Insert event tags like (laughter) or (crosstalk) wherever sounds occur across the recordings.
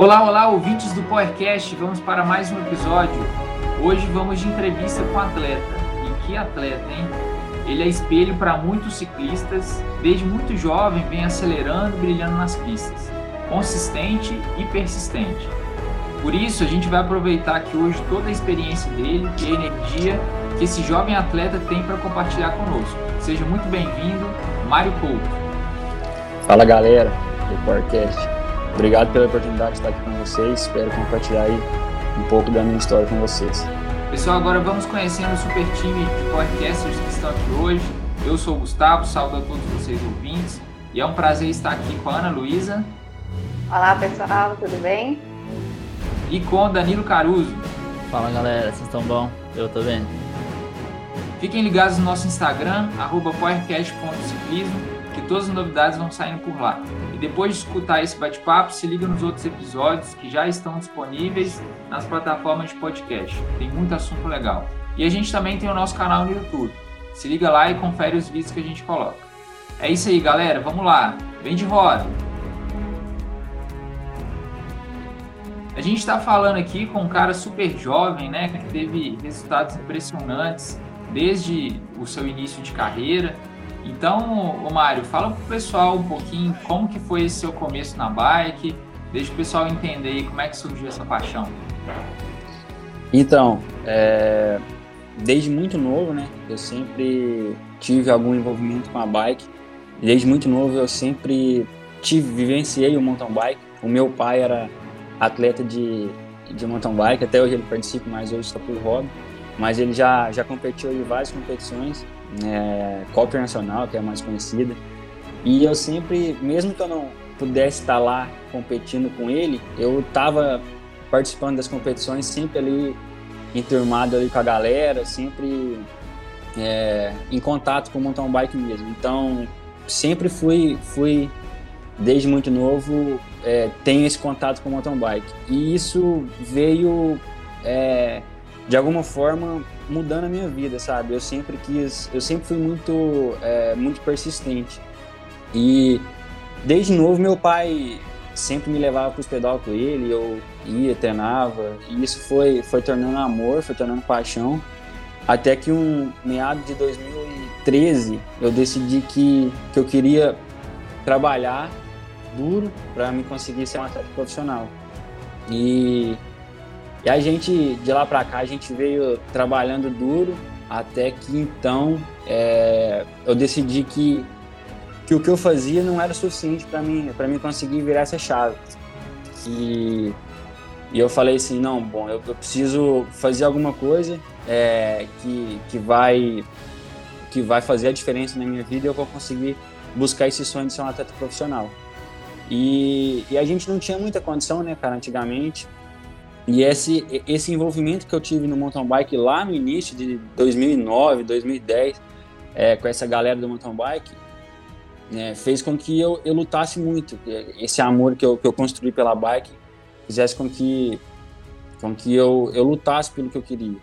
Olá, olá, ouvintes do Powercast, vamos para mais um episódio. Hoje vamos de entrevista com um atleta. E que atleta, hein? Ele é espelho para muitos ciclistas, desde muito jovem vem acelerando e brilhando nas pistas, consistente e persistente. Por isso, a gente vai aproveitar aqui hoje toda a experiência dele e a energia que esse jovem atleta tem para compartilhar conosco. Seja muito bem-vindo, Mário Couto. Fala galera do Powercast. Obrigado pela oportunidade de estar aqui com vocês. Espero compartilhar aí um pouco da minha história com vocês. Pessoal, agora vamos conhecendo o super time de podcasters que estão aqui hoje. Eu sou o Gustavo, saúdo a todos vocês ouvintes. E é um prazer estar aqui com a Ana Luísa. Olá pessoal, tudo bem? E com o Danilo Caruso. Fala galera, vocês estão bom? Eu tô bem. Fiquem ligados no nosso Instagram, arroba powercast.ciclismo, que todas as novidades vão saindo por lá. E depois de escutar esse bate-papo, se liga nos outros episódios que já estão disponíveis nas plataformas de podcast. Tem muito assunto legal. E a gente também tem o nosso canal no YouTube. Se liga lá e confere os vídeos que a gente coloca. É isso aí, galera. Vamos lá. Vem de roda. A gente está falando aqui com um cara super jovem, né, que teve resultados impressionantes desde o seu início de carreira então, o Mário, fala pro pessoal um pouquinho como que foi esse seu começo na bike, deixa o pessoal entender como é que surgiu essa paixão. Então, é, desde muito novo, né, eu sempre tive algum envolvimento com a bike. Desde muito novo eu sempre tive, vivenciei o mountain bike. O meu pai era atleta de, de mountain bike, até hoje ele participa, mas hoje está por hobby. Mas ele já, já competiu em várias competições é, Copa Internacional, que é a mais conhecida. E eu sempre, mesmo que eu não pudesse estar lá competindo com ele, eu estava participando das competições sempre ali enturmado ali com a galera, sempre é, em contato com o mountain bike mesmo. Então, sempre fui, fui desde muito novo, é, tenho esse contato com o mountain bike. E isso veio, é, de alguma forma, mudando a minha vida, sabe? Eu sempre quis, eu sempre fui muito, é, muito persistente. E desde novo meu pai sempre me levava para os pedal com ele, eu ia, treinava, e isso foi, foi tornando amor, foi tornando paixão. Até que um meado de 2013 eu decidi que, que eu queria trabalhar duro para me conseguir ser um atleta profissional. E e a gente, de lá para cá, a gente veio trabalhando duro até que então é, eu decidi que, que o que eu fazia não era suficiente para mim, para mim conseguir virar essa chave. E, e eu falei assim, não, bom, eu, eu preciso fazer alguma coisa é, que, que, vai, que vai fazer a diferença na minha vida e eu vou conseguir buscar esse sonho de ser um atleta profissional. E, e a gente não tinha muita condição, né, cara, antigamente. E esse, esse envolvimento que eu tive no mountain bike lá no início de 2009, 2010, é, com essa galera do mountain bike, né, fez com que eu, eu lutasse muito. Esse amor que eu, que eu construí pela bike fizesse com que, com que eu, eu lutasse pelo que eu queria.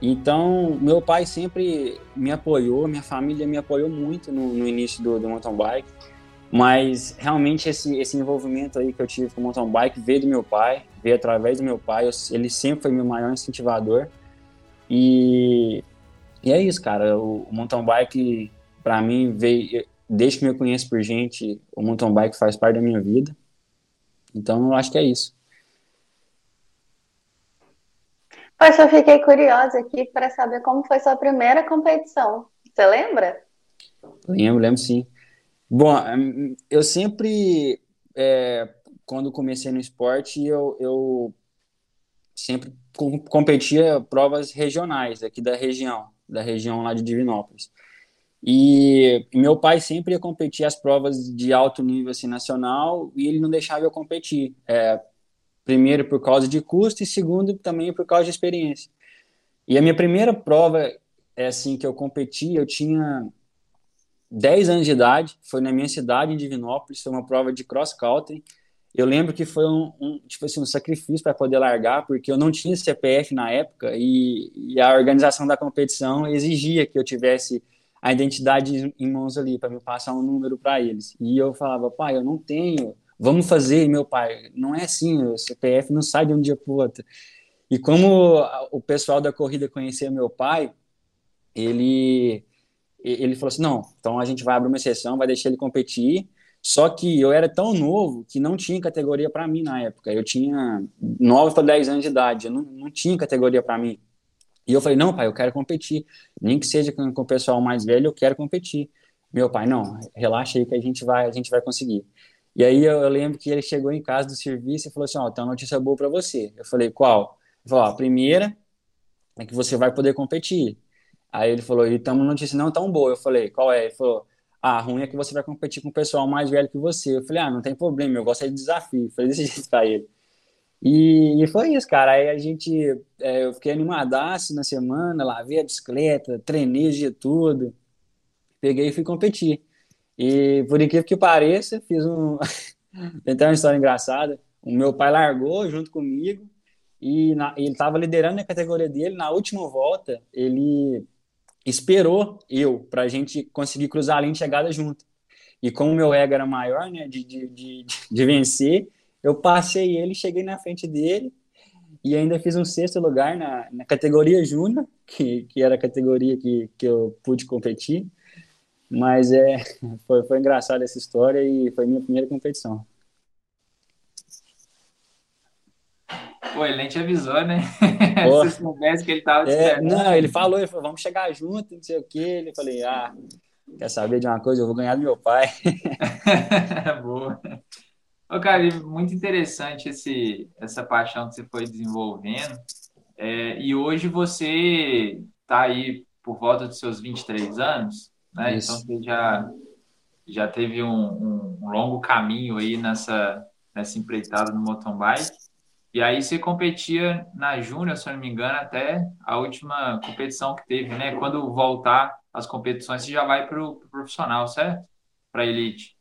Então, meu pai sempre me apoiou, minha família me apoiou muito no, no início do, do mountain bike. Mas realmente esse, esse envolvimento aí que eu tive com o mountain bike veio do meu pai, veio através do meu pai. Eu, ele sempre foi meu maior incentivador. E, e é isso, cara. O, o mountain bike, para mim, veio. Desde que eu conheço por gente, o mountain bike faz parte da minha vida. Então eu acho que é isso. Poxa, eu fiquei curiosa aqui para saber como foi sua primeira competição. Você lembra? Lembro, lembro sim. Bom, hum, eu sempre, é, quando comecei no esporte, eu, eu sempre competia provas regionais aqui da região, da região lá de Divinópolis. E meu pai sempre ia competir as provas de alto nível assim, nacional e ele não deixava eu competir. É, primeiro por causa de custo e segundo também por causa de experiência. E a minha primeira prova é assim que eu competi, eu tinha 10 anos de idade, foi na minha cidade, em Divinópolis, foi uma prova de cross country. Eu lembro que foi um, um tipo assim, um sacrifício para poder largar, porque eu não tinha CPF na época e, e, a organização da competição exigia que eu tivesse a identidade em mãos ali para me passar um número para eles. E eu falava, pai, eu não tenho vamos fazer. E meu pai, não é assim, o CPF não sai de um dia para o outro. E como o pessoal da corrida conhecia meu pai, ele ele falou assim, não, então a gente vai abrir uma exceção, vai deixar ele competir. Só que eu era tão novo que não tinha categoria para mim na época. Eu tinha 9 para 10 anos de idade, eu não, não tinha categoria para mim. E eu falei, não, pai, eu quero competir. Nem que seja com, com o pessoal mais velho, eu quero competir. Meu pai, não, relaxa aí que a gente vai, a gente vai conseguir. E aí eu, eu lembro que ele chegou em casa do serviço e falou assim, ó, oh, tem uma notícia boa para você. Eu falei, qual? Ele falou, a primeira é que você vai poder competir. Aí ele falou, e estamos uma notícia não tão boa. Eu falei, qual é? Ele falou, ah, ruim é que você vai competir com o pessoal mais velho que você. Eu falei, ah, não tem problema, eu gosto de desafio. (laughs) Eu falei desse jeito pra ele. E, e, foi isso, cara. Aí a gente, é, eu fiquei animadaço na semana, lavei a bicicleta, treinei de tudo. Peguei e fui competir. E por incrível que pareça, fiz um. (laughs) Tem uma história engraçada. O meu pai largou junto comigo e na, ele estava liderando a categoria dele. Na última volta, ele esperou eu para a gente conseguir cruzar a linha de chegada junto. E como meu ego era maior, né, de, de, de, de vencer, eu passei ele, cheguei na frente dele e ainda fiz um sexto lugar na, na categoria júnior, que, que era a categoria que, que eu pude competir. Mas é, (laughs) foi, foi engraçada essa história e foi minha primeira competição. Pô, ele nem te avisou, né? (laughs) Se soubesse que ele tava é, Não, ele falou, ele falou, vamos chegar junto, não sei o quê. Ele falei, ah, quer saber de uma coisa? Eu vou ganhar do meu pai. (laughs) Boa. Ô, cara, muito interessante esse, essa paixão que você foi desenvolvendo. É, e hoje você está aí por volta dos seus 23 anos, né? Isso. Então você já, já teve um, um, um longo caminho aí nessa, nessa empreitada no mountain bike. E aí você competia na Júnior, se eu não me engano, até a última competição que teve, né? Quando voltar as competições, você já vai para o pro profissional, certo? Para elite.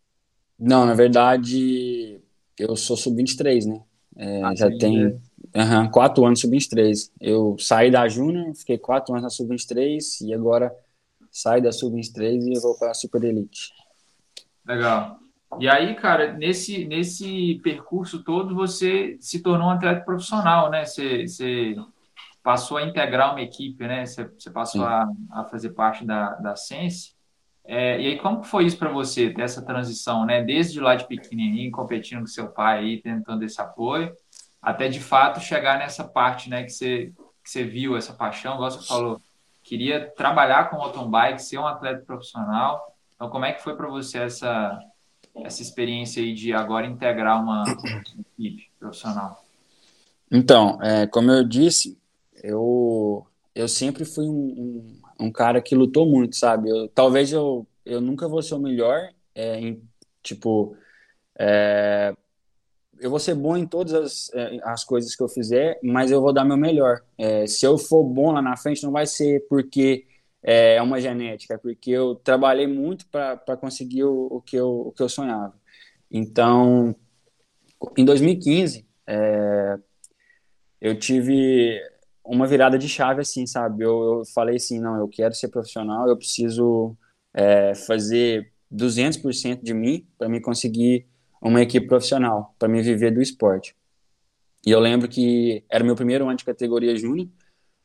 Não, na verdade, eu sou sub-23, né? É, ah, já tem uhum, quatro anos sub-23. Eu saí da Júnior, fiquei quatro anos na sub-23 e agora saio da sub-23 e vou para a super elite. Legal. E aí, cara, nesse, nesse percurso todo, você se tornou um atleta profissional, né? Você, você passou a integrar uma equipe, né? Você, você passou a, a, fazer parte da, da Sense. É, e aí, como foi isso para você, dessa transição, né? Desde lá de pequenininho, competindo com seu pai aí, tentando esse apoio, até de fato chegar nessa parte, né? Que você, que você viu essa paixão, igual você falou, queria trabalhar com mountain bike, ser um atleta profissional. Então, como é que foi para você essa essa experiência aí de agora integrar uma, equipe profissional? Então, é, como eu disse, eu, eu sempre fui um, um, um cara que lutou muito, sabe? Eu, talvez eu, eu nunca vou ser o melhor é, em, tipo, é, eu vou ser bom em todas as, é, as coisas que eu fizer, mas eu vou dar meu melhor. É, se eu for bom lá na frente, não vai ser porque é, é uma genética, porque eu trabalhei muito para conseguir o, o, que eu, o que eu sonhava. Então, em 2015, é, eu tive uma virada de chave assim, sabe? Eu, eu, falei assim, não, eu quero ser profissional, eu preciso é, fazer 200% de mim para me conseguir uma equipe profissional, para me viver do esporte. E eu lembro que era meu primeiro ano de categoria júnior,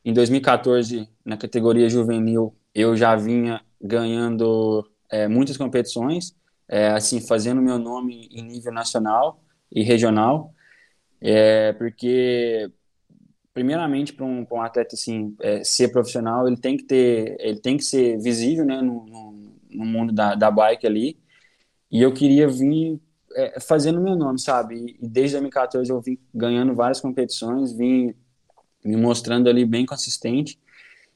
em 2014, na categoria juvenil, eu já vinha ganhando é, muitas competições, é, assim, fazendo meu nome em nível nacional e regional, é, porque primeiramente para um, um, atleta assim é, ser profissional ele tem que ter ele tem que ser visível né no, no, no mundo da, da bike ali. E eu queria vir é, fazendo meu nome sabe? E desde 2014 eu vim ganhando várias competições vim me mostrando ali bem consistente.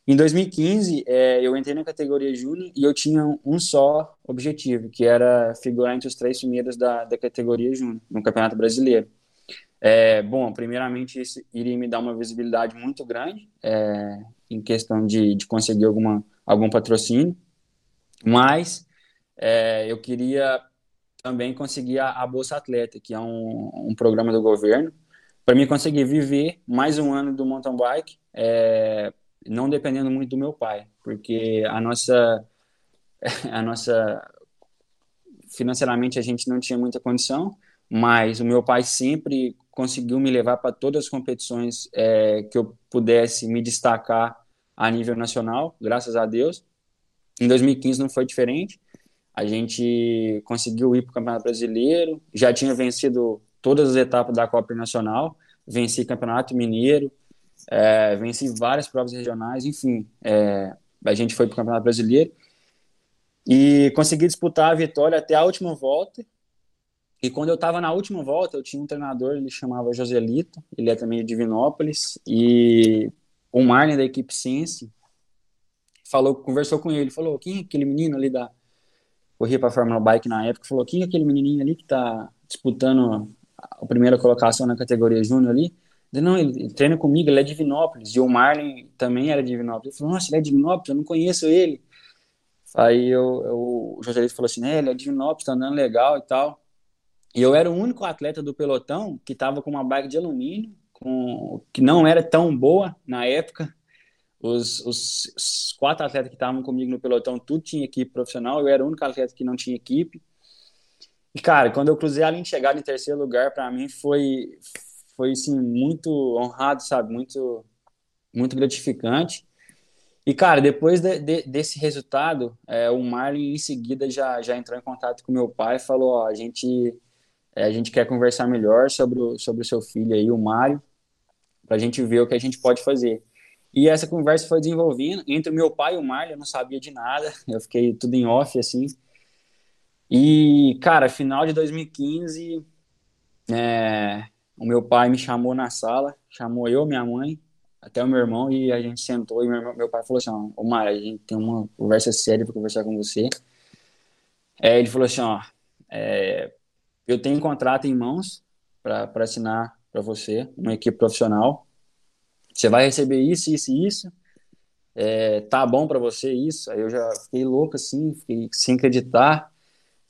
Em 2015, é, eu entrei na categoria júnior e eu tinha um só objetivo, que era figurar entre os três primeiros da, da categoria júnior, no Campeonato Brasileiro. É, bom, primeiramente, isso iria me dar uma visibilidade muito grande é, em questão de, de conseguir alguma, algum patrocínio, mas é, eu queria também conseguir a, a Bolsa Atleta, que é um, um programa do governo, para mim conseguir viver mais um ano do mountain bike, é, não dependendo muito do meu pai, porque a nossa (laughs) a nossa financeiramente a gente não tinha muita condição, mas o meu pai sempre conseguiu me levar para todas as competições é, que eu pudesse me destacar a nível nacional, graças a Deus. Em 2015 não foi diferente. A gente conseguiu ir para o Campeonato Brasileiro, já tinha vencido todas as etapas da Copa Nacional, venci Campeonato Mineiro, é, venci várias provas regionais, enfim, é, a gente foi para o Campeonato Brasileiro. E consegui disputar a vitória até a última volta. E quando eu estava na última volta, eu tinha um treinador, ele chamava Joselito, ele é também de Divinópolis, e o Marlon da equipe Ciência falou, conversou com ele, falou, quem é aquele menino ali da corria para Fórmula Bike na época, falou, quem é aquele menininho ali que está disputando a primeira colocação na categoria júnior ali? Ele, não, ele, treina comigo, ele é de Divinópolis, e o Marlon também era de Divinópolis. Ele falou, nossa, ele é de Divinópolis, eu não conheço ele. Aí eu, eu, o Joselito falou assim, né, ele é de Divinópolis, tá andando legal e tal. E eu era o único atleta do pelotão que estava com uma bike de alumínio, com, que não era tão boa na época. Os, os, os quatro atletas que estavam comigo no pelotão, tudo tinha equipe profissional, eu era o único atleta que não tinha equipe. E, cara, quando eu cruzei a linha de chegada em terceiro lugar, para mim foi, foi assim, muito honrado, sabe? Muito, muito gratificante. E, cara, depois de, de, desse resultado, é, o Marlon em seguida já, já entrou em contato com meu pai e falou: Ó, a gente é, a gente quer conversar melhor sobre o, sobre o seu filho aí, o Mário, para a gente ver o que a gente pode fazer. E essa conversa foi desenvolvendo entre o meu pai e o Mário, eu não sabia de nada, (laughs) eu fiquei tudo em off, assim. E, cara, final de 2015, é, o meu pai me chamou na sala, chamou eu, minha mãe, até o meu irmão, e a gente sentou, e meu, meu pai falou assim, ó, Mário, a gente tem uma conversa séria para conversar com você. É, ele falou assim, ó, é, eu tenho um contrato em mãos para assinar para você, uma equipe profissional. Você vai receber isso, isso e isso. É, tá bom para você isso? Aí eu já fiquei louco assim, fiquei sem acreditar.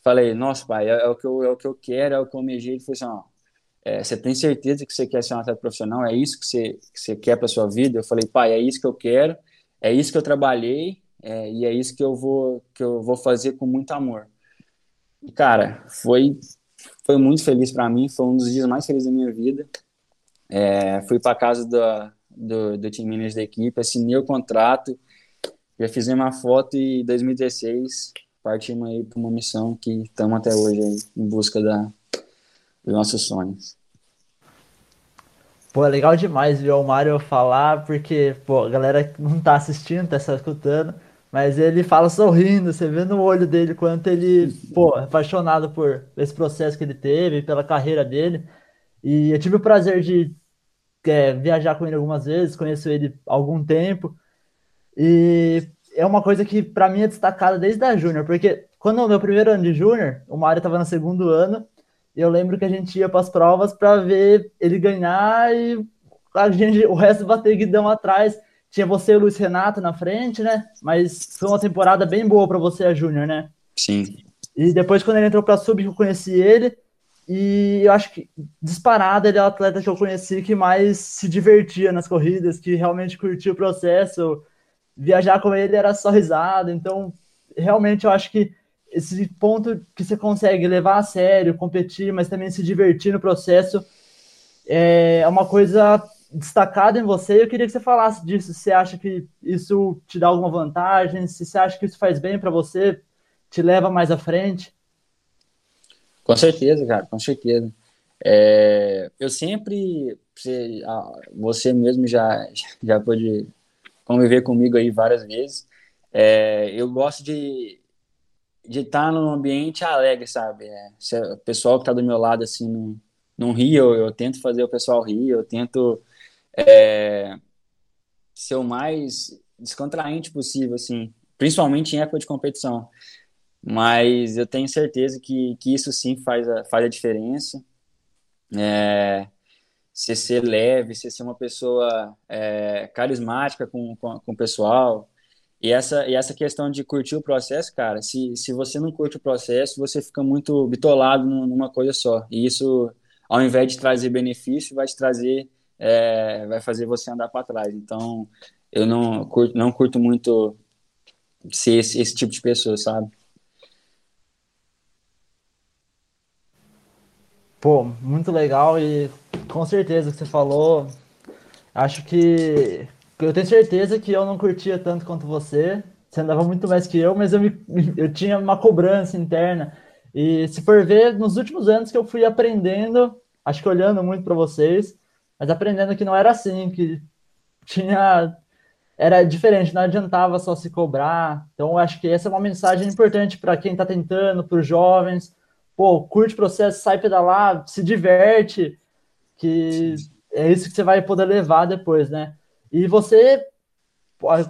Falei, nossa, pai, é, é, o, que eu, é o que eu quero, é o que eu almejei. Ele falou assim: ó, é, você tem certeza que você quer ser um atleta profissional? É isso que você, que você quer para sua vida? Eu falei, pai, é isso que eu quero, é isso que eu trabalhei é, e é isso que eu vou que eu vou fazer com muito amor. E cara, foi foi muito feliz para mim, foi um dos dias mais felizes da minha vida. É, fui para casa do, do, do time manager da equipe, assinei o contrato, já fiz uma foto e em 2016 partimos aí para uma missão que estamos até hoje aí, em busca da, dos nossos sonhos. Pô, é legal demais ver o Mário falar, porque, pô, a galera não tá assistindo, tá só escutando, mas ele fala sorrindo, você vê no olho dele quanto ele, pô, é apaixonado por esse processo que ele teve, pela carreira dele. E eu tive o prazer de é, viajar com ele algumas vezes, conheço ele há algum tempo. E é uma coisa que para mim é destacada desde a Júnior, porque quando no meu primeiro ano de Júnior, o Mário estava no segundo ano, e eu lembro que a gente ia para as provas para ver ele ganhar e a gente, o resto bater guidão atrás tinha você e o Luiz Renato na frente, né? Mas foi uma temporada bem boa para você, a Júnior, né? Sim. E depois, quando ele entrou para Sub, eu conheci ele. E eu acho que, disparado, ele é o atleta que eu conheci que mais se divertia nas corridas, que realmente curtia o processo. Viajar com ele era só risada. Então, realmente, eu acho que esse ponto que você consegue levar a sério, competir, mas também se divertir no processo, é uma coisa destacado em você. Eu queria que você falasse disso. Se você acha que isso te dá alguma vantagem? Se você acha que isso faz bem para você, te leva mais à frente? Com certeza, cara, com certeza. É, eu sempre, você, você mesmo já, já pôde conviver comigo aí várias vezes. É, eu gosto de de estar num ambiente alegre, sabe? É, se o pessoal que está do meu lado assim não, não ri, eu, eu tento fazer o pessoal rir, eu tento é, ser o mais descontraente possível, assim, principalmente em época de competição. Mas eu tenho certeza que, que isso sim faz a, faz a diferença. É, você ser leve, você ser uma pessoa é, carismática com, com, com o pessoal. E essa, e essa questão de curtir o processo, cara, se, se você não curte o processo, você fica muito bitolado numa coisa só. E isso, ao invés de trazer benefício, vai te trazer é, vai fazer você andar para trás. Então, eu não curto, não curto muito ser esse, esse tipo de pessoa, sabe? Pô, muito legal e com certeza que você falou. Acho que eu tenho certeza que eu não curtia tanto quanto você. Você andava muito mais que eu, mas eu, me, eu tinha uma cobrança interna. E se for ver, nos últimos anos que eu fui aprendendo, acho que olhando muito para vocês, mas aprendendo que não era assim, que tinha era diferente, não adiantava só se cobrar. Então, acho que essa é uma mensagem importante para quem está tentando, para os jovens. Pô, curte o processo, sai pedalar, se diverte, que é isso que você vai poder levar depois, né? E você,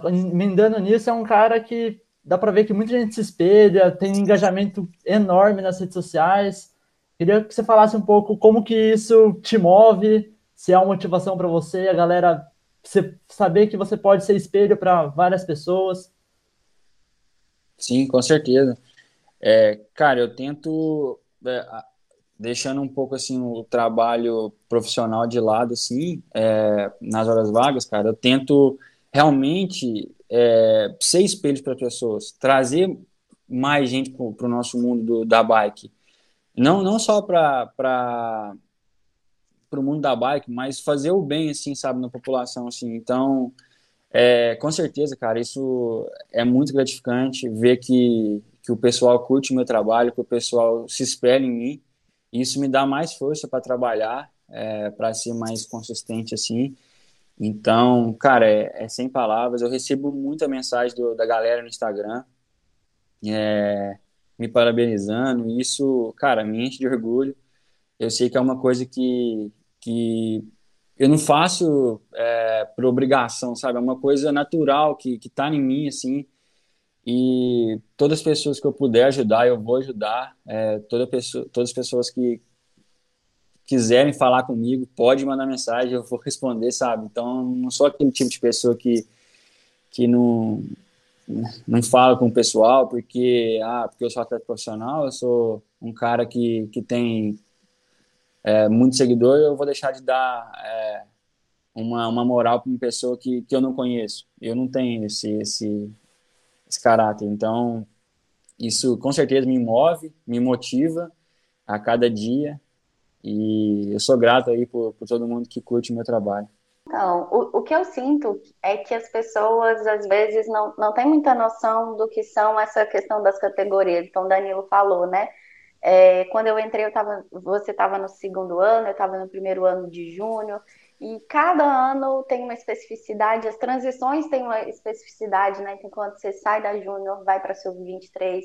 emendando nisso, é um cara que dá para ver que muita gente se espelha, tem engajamento enorme nas redes sociais. Queria que você falasse um pouco como que isso te move, se é uma motivação para você, a galera você saber que você pode ser espelho para várias pessoas. Sim, com certeza. É, cara, eu tento é, deixando um pouco assim o trabalho profissional de lado, assim, é, nas horas vagas, cara, eu tento realmente é, ser espelho para pessoas, trazer mais gente para o nosso mundo do, da bike, não não só para para o mundo da bike, mas fazer o bem, assim, sabe, na população, assim. Então, é, com certeza, cara, isso é muito gratificante ver que, que o pessoal curte o meu trabalho, que o pessoal se espelha em mim. Isso me dá mais força para trabalhar, é, para ser mais consistente, assim. Então, cara, é, é, sem palavras. Eu recebo muita mensagem do, da galera no Instagram, é, me parabenizando. Isso, cara, me enche de orgulho. Eu sei que é uma coisa que, que eu não faço é, por obrigação, sabe? É uma coisa natural que, que tá em mim, assim. E todas as pessoas que eu puder ajudar, eu vou ajudar. É, toda pessoa, todas as pessoas que quiserem falar comigo, pode mandar mensagem, eu vou responder, sabe? Então, não sou aquele tipo de pessoa que, que não, não fala com o pessoal porque, ah, porque eu sou atleta profissional, eu sou um cara que, que tem é, muito seguidor, eu vou deixar de dar é, uma, uma moral para uma pessoa que, que eu não conheço. Eu não tenho esse, esse, esse caráter. Então, isso com certeza me move, me motiva a cada dia. E eu sou grato aí por, por todo mundo que curte o meu trabalho. Então, o, o que eu sinto é que as pessoas às vezes não, não têm muita noção do que são essa questão das categorias. Então, Danilo falou, né? É, quando eu entrei, eu tava, você estava no segundo ano, eu estava no primeiro ano de júnior, e cada ano tem uma especificidade, as transições têm uma especificidade, né? Então, quando você sai da júnior, vai para sub-23,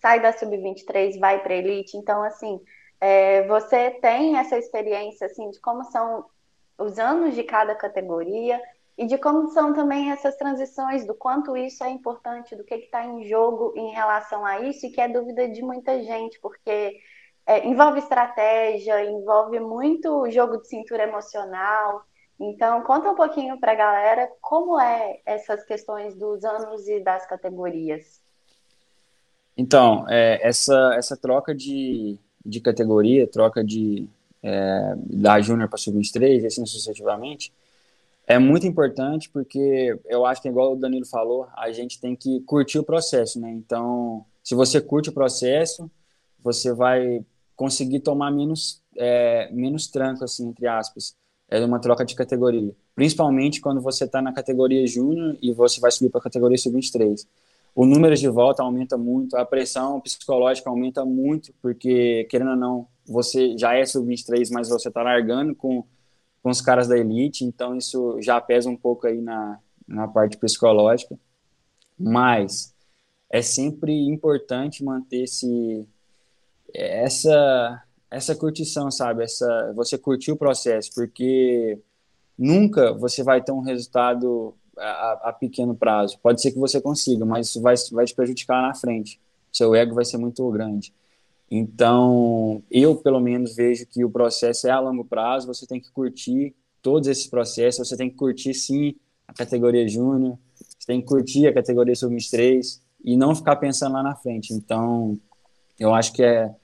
sai da sub-23, vai para elite. Então, assim, é, você tem essa experiência, assim, de como são os anos de cada categoria, e de como são também essas transições, do quanto isso é importante, do que está em jogo em relação a isso, e que é dúvida de muita gente, porque é, envolve estratégia, envolve muito jogo de cintura emocional. Então, conta um pouquinho para a galera como é essas questões dos anos e das categorias. Então, é, essa, essa troca de, de categoria, troca de é, da Júnior para Sub-23, e assim sucessivamente, é muito importante porque eu acho que, igual o Danilo falou, a gente tem que curtir o processo, né? Então, se você curte o processo, você vai conseguir tomar menos, é, menos tranco, assim, entre aspas, é uma troca de categoria. Principalmente quando você está na categoria júnior e você vai subir para a categoria sub-23. O número de volta aumenta muito, a pressão psicológica aumenta muito, porque, querendo ou não, você já é sub-23, mas você está largando com com os caras da elite, então isso já pesa um pouco aí na, na parte psicológica, mas é sempre importante manter esse, essa, essa curtição, sabe? Essa, você curtir o processo, porque nunca você vai ter um resultado a, a, pequeno prazo. Pode ser que você consiga, mas isso vai, vai te prejudicar na frente. Seu ego vai ser muito grande. Então, eu pelo menos vejo que o processo é a longo prazo, você tem que curtir todos esses processos, você tem que curtir sim a categoria júnior, você tem que curtir a categoria sub-23 e não ficar pensando lá na frente. Então, eu acho que é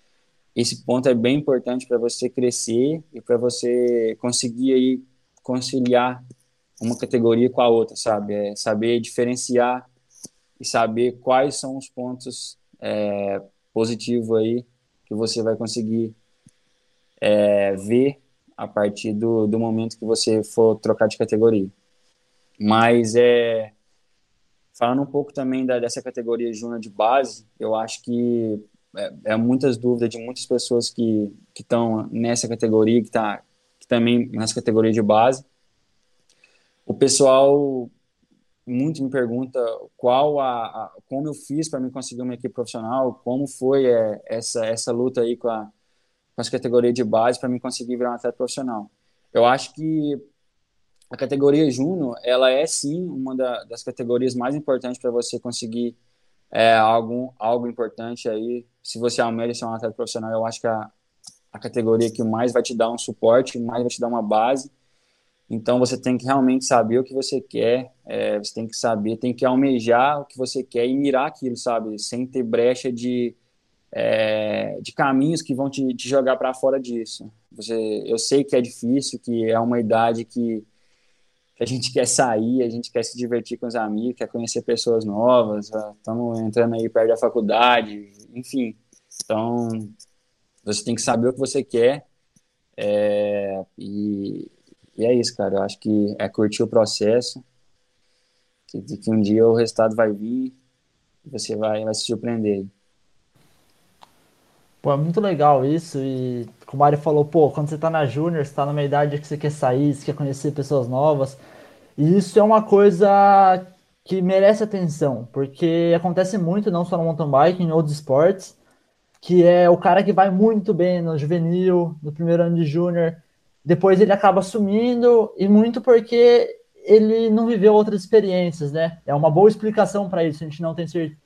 esse ponto é bem importante para você crescer e para você conseguir aí conciliar uma categoria com a outra, sabe? É saber diferenciar e saber quais são os pontos é, positivos aí que você vai conseguir é, ver a partir do, do momento que você for trocar de categoria. Mas é falando um pouco também da, dessa categoria júnior de base, eu acho que é, é, muitas dúvidas de muitas pessoas que estão nessa categoria, que está que também nessa categoria de base. O pessoal muito me pergunta qual a, a como eu fiz para me conseguir uma equipe profissional, como foi é, essa essa luta aí com a com as categorias de base para me conseguir virar um atleta profissional. Eu acho que a categoria Juno, ela é sim uma da, das categorias mais importantes para você conseguir é, algo, algo importante aí. Se você almeja ser um atleta profissional, eu acho que a, a categoria que mais vai te dar um suporte, mais vai te dar uma base. Então você tem que realmente saber o que você quer, é, você tem que saber, tem que almejar o que você quer e mirar aquilo, sabe? Sem ter brecha de, é, de caminhos que vão te, te jogar para fora disso. Você, eu sei que é difícil, que é uma idade que, a gente quer sair, a gente quer se divertir com os amigos, quer conhecer pessoas novas, estamos entrando aí perto da faculdade, enfim. Então, você tem que saber o que você quer é, e, e, é isso, cara. Eu acho que é curtir o processo, que, que um dia o resultado vai vir e você vai, vai se surpreender. Pô, é muito legal isso. E como o Mário falou, pô, quando você tá na Júnior, você tá numa idade que você quer sair, você quer conhecer pessoas novas. E isso é uma coisa que merece atenção, porque acontece muito, não só no mountain bike, em outros esportes, que é o cara que vai muito bem no juvenil, no primeiro ano de júnior, depois ele acaba sumindo, e muito porque ele não viveu outras experiências, né? É uma boa explicação para isso, a gente não tem, cer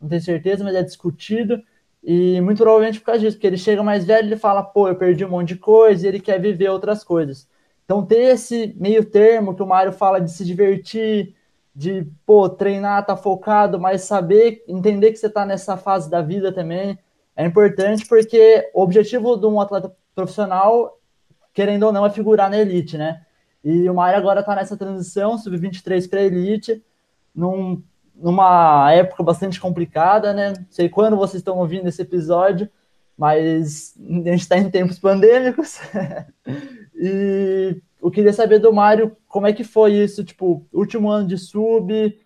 não tem certeza, mas é discutido e muito provavelmente por causa disso, porque ele chega mais velho ele fala, pô, eu perdi um monte de coisa e ele quer viver outras coisas. Então ter esse meio termo que o Mário fala de se divertir, de, pô, treinar, tá focado, mas saber, entender que você tá nessa fase da vida também, é importante porque o objetivo de um atleta profissional, querendo ou não, é figurar na elite, né? E o Mário agora tá nessa transição, sub-23 para elite, num numa época bastante complicada, né? Não sei quando vocês estão ouvindo esse episódio, mas a gente está em tempos pandêmicos. (laughs) e eu queria saber do Mário como é que foi isso, tipo, último ano de sub,